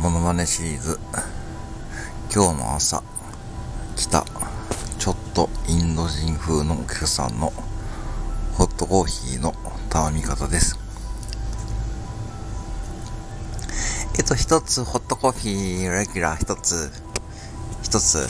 マネシリーズ。今日の朝来たちょっとインド人風のお客さんのホットコーヒーの頼み方です。えっと一つホットコーヒーレギュラー一つ一つ